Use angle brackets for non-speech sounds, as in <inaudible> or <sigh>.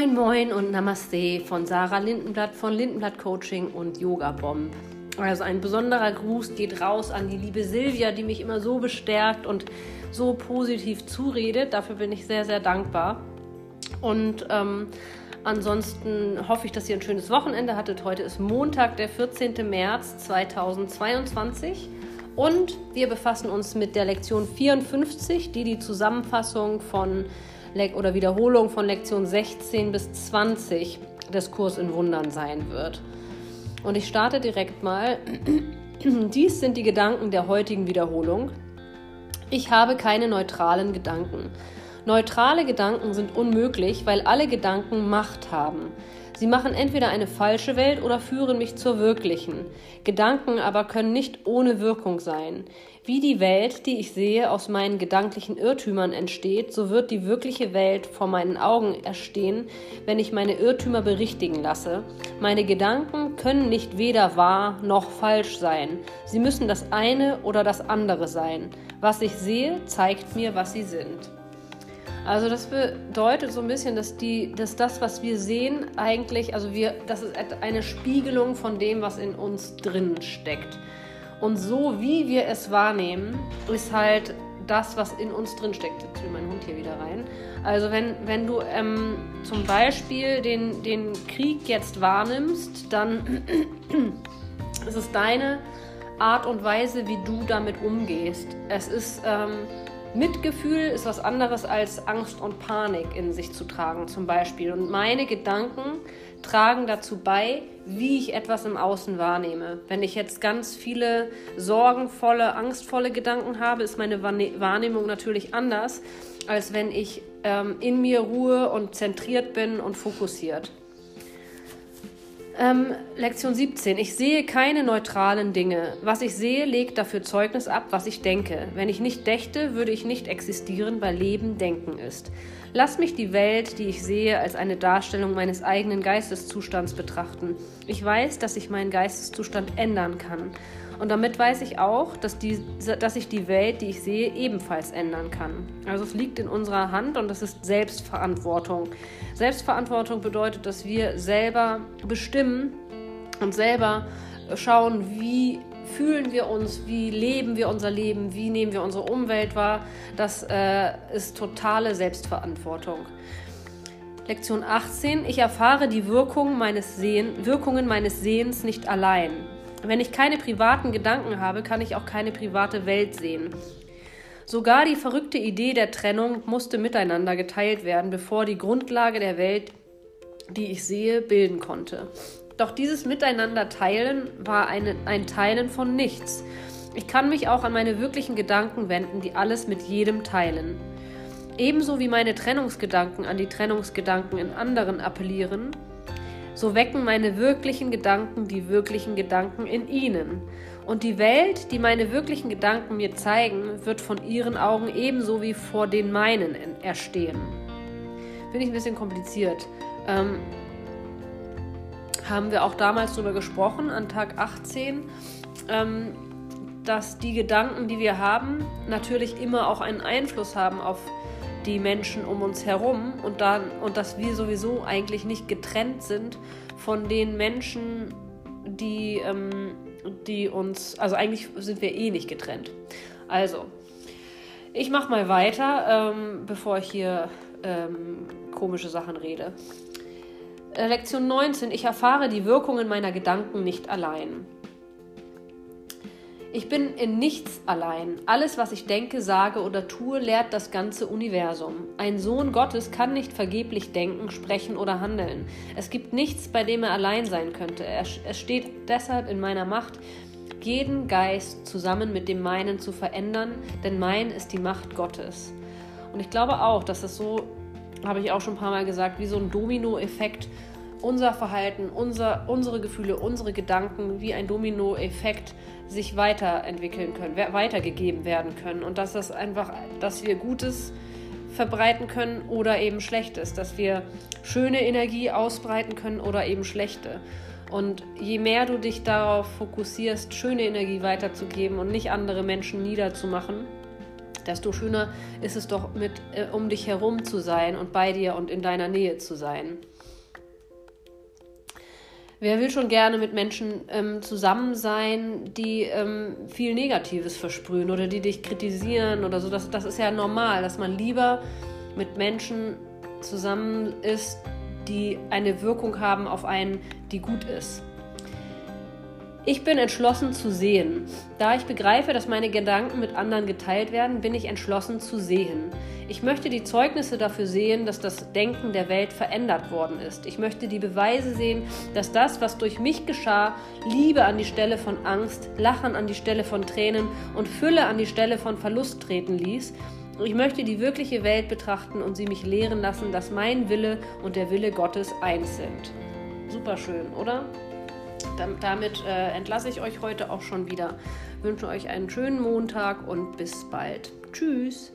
Moin Moin und Namaste von Sarah Lindenblatt von Lindenblatt Coaching und Yoga Bomb. Also ein besonderer Gruß geht raus an die liebe Silvia, die mich immer so bestärkt und so positiv zuredet. Dafür bin ich sehr, sehr dankbar. Und ähm, ansonsten hoffe ich, dass ihr ein schönes Wochenende hattet. Heute ist Montag, der 14. März 2022. Und wir befassen uns mit der Lektion 54, die die Zusammenfassung von oder Wiederholung von Lektion 16 bis 20 des Kurs in Wundern sein wird. Und ich starte direkt mal. <clears throat> Dies sind die Gedanken der heutigen Wiederholung. Ich habe keine neutralen Gedanken. Neutrale Gedanken sind unmöglich, weil alle Gedanken Macht haben. Sie machen entweder eine falsche Welt oder führen mich zur wirklichen. Gedanken aber können nicht ohne Wirkung sein. Wie die Welt, die ich sehe, aus meinen gedanklichen Irrtümern entsteht, so wird die wirkliche Welt vor meinen Augen erstehen, wenn ich meine Irrtümer berichtigen lasse. Meine Gedanken können nicht weder wahr noch falsch sein. Sie müssen das eine oder das andere sein. Was ich sehe, zeigt mir, was sie sind. Also das bedeutet so ein bisschen, dass, die, dass das, was wir sehen, eigentlich, also wir, das ist eine Spiegelung von dem, was in uns drin steckt. Und so wie wir es wahrnehmen, ist halt das, was in uns drin steckt. Jetzt will mein Hund hier wieder rein. Also wenn, wenn du ähm, zum Beispiel den, den Krieg jetzt wahrnimmst, dann <clears throat> ist es deine Art und Weise, wie du damit umgehst. Es ist ähm, Mitgefühl ist was anderes als Angst und Panik in sich zu tragen, zum Beispiel. Und meine Gedanken tragen dazu bei, wie ich etwas im Außen wahrnehme. Wenn ich jetzt ganz viele sorgenvolle, angstvolle Gedanken habe, ist meine Wahrnehmung natürlich anders, als wenn ich ähm, in mir Ruhe und zentriert bin und fokussiert. Ähm, Lektion 17. Ich sehe keine neutralen Dinge. Was ich sehe, legt dafür Zeugnis ab, was ich denke. Wenn ich nicht dächte, würde ich nicht existieren, weil Leben Denken ist. Lass mich die Welt, die ich sehe, als eine Darstellung meines eigenen Geisteszustands betrachten. Ich weiß, dass ich meinen Geisteszustand ändern kann. Und damit weiß ich auch, dass, die, dass ich die Welt, die ich sehe, ebenfalls ändern kann. Also es liegt in unserer Hand und das ist Selbstverantwortung. Selbstverantwortung bedeutet, dass wir selber bestimmen und selber schauen, wie fühlen wir uns, wie leben wir unser Leben, wie nehmen wir unsere Umwelt wahr. Das äh, ist totale Selbstverantwortung. Lektion 18. Ich erfahre die Wirkung meines Sehen, Wirkungen meines Sehens nicht allein. Wenn ich keine privaten Gedanken habe, kann ich auch keine private Welt sehen. Sogar die verrückte Idee der Trennung musste miteinander geteilt werden, bevor die Grundlage der Welt, die ich sehe, bilden konnte. Doch dieses Miteinander teilen war eine, ein Teilen von nichts. Ich kann mich auch an meine wirklichen Gedanken wenden, die alles mit jedem teilen. Ebenso wie meine Trennungsgedanken an die Trennungsgedanken in anderen appellieren, so wecken meine wirklichen Gedanken die wirklichen Gedanken in ihnen. Und die Welt, die meine wirklichen Gedanken mir zeigen, wird von ihren Augen ebenso wie vor den meinen erstehen. Finde ich ein bisschen kompliziert. Ähm, haben wir auch damals darüber gesprochen, an Tag 18, ähm, dass die Gedanken, die wir haben, natürlich immer auch einen Einfluss haben auf die Menschen um uns herum und, dann, und dass wir sowieso eigentlich nicht getrennt sind von den Menschen, die, ähm, die uns, also eigentlich sind wir eh nicht getrennt. Also, ich mache mal weiter, ähm, bevor ich hier ähm, komische Sachen rede. Äh, Lektion 19. Ich erfahre die Wirkungen meiner Gedanken nicht allein. Ich bin in nichts allein. Alles, was ich denke, sage oder tue, lehrt das ganze Universum. Ein Sohn Gottes kann nicht vergeblich denken, sprechen oder handeln. Es gibt nichts, bei dem er allein sein könnte. Es steht deshalb in meiner Macht, jeden Geist zusammen mit dem meinen zu verändern, denn mein ist die Macht Gottes. Und ich glaube auch, dass es so, habe ich auch schon ein paar Mal gesagt, wie so ein Dominoeffekt unser Verhalten, unser, unsere Gefühle, unsere Gedanken wie ein Dominoeffekt sich weiterentwickeln können, weitergegeben werden können und dass das einfach, dass wir Gutes verbreiten können oder eben Schlechtes, dass wir schöne Energie ausbreiten können oder eben schlechte. Und je mehr du dich darauf fokussierst, schöne Energie weiterzugeben und nicht andere Menschen niederzumachen, desto schöner ist es doch, mit äh, um dich herum zu sein und bei dir und in deiner Nähe zu sein. Wer will schon gerne mit Menschen ähm, zusammen sein, die ähm, viel Negatives versprühen oder die dich kritisieren oder so? Das, das ist ja normal, dass man lieber mit Menschen zusammen ist, die eine Wirkung haben auf einen, die gut ist. Ich bin entschlossen zu sehen. Da ich begreife, dass meine Gedanken mit anderen geteilt werden, bin ich entschlossen zu sehen. Ich möchte die Zeugnisse dafür sehen, dass das Denken der Welt verändert worden ist. Ich möchte die Beweise sehen, dass das, was durch mich geschah, Liebe an die Stelle von Angst, Lachen an die Stelle von Tränen und Fülle an die Stelle von Verlust treten ließ. Ich möchte die wirkliche Welt betrachten und sie mich lehren lassen, dass mein Wille und der Wille Gottes eins sind. Superschön, oder? Damit äh, entlasse ich euch heute auch schon wieder. Wünsche euch einen schönen Montag und bis bald. Tschüss.